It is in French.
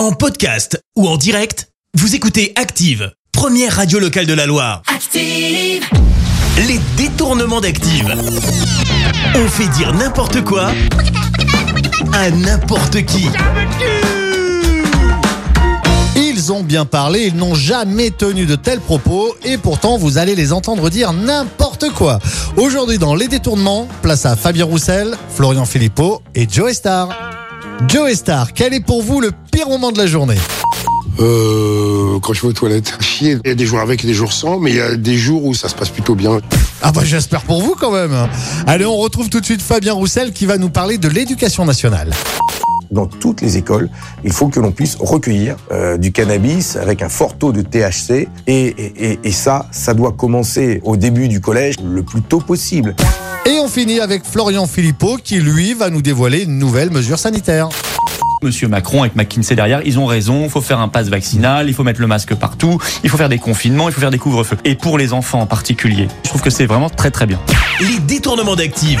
En podcast ou en direct, vous écoutez Active, première radio locale de la Loire. Active, Les détournements d'Active. On fait dire n'importe quoi à n'importe qui. Ils ont bien parlé, ils n'ont jamais tenu de tels propos et pourtant vous allez les entendre dire n'importe quoi. Aujourd'hui dans Les Détournements, place à Fabien Roussel, Florian Philippot et Joe Star. Joe Star, quel est pour vous le pire moment de la journée Euh, quand je vais aux toilettes, chier. Il y a des jours avec et des jours sans, mais il y a des jours où ça se passe plutôt bien. Ah bah j'espère pour vous quand même. Allez, on retrouve tout de suite Fabien Roussel qui va nous parler de l'éducation nationale. Dans toutes les écoles, il faut que l'on puisse recueillir euh, du cannabis avec un fort taux de THC. Et, et- et- et ça, ça doit commencer au début du collège le plus tôt possible. Et on finit avec Florian Philippot qui lui va nous dévoiler une nouvelle mesure sanitaire. Monsieur Macron avec McKinsey derrière, ils ont raison, il faut faire un pass vaccinal, il faut mettre le masque partout, il faut faire des confinements, il faut faire des couvre-feux. Et pour les enfants en particulier, je trouve que c'est vraiment très très bien. Les détournements d'Active.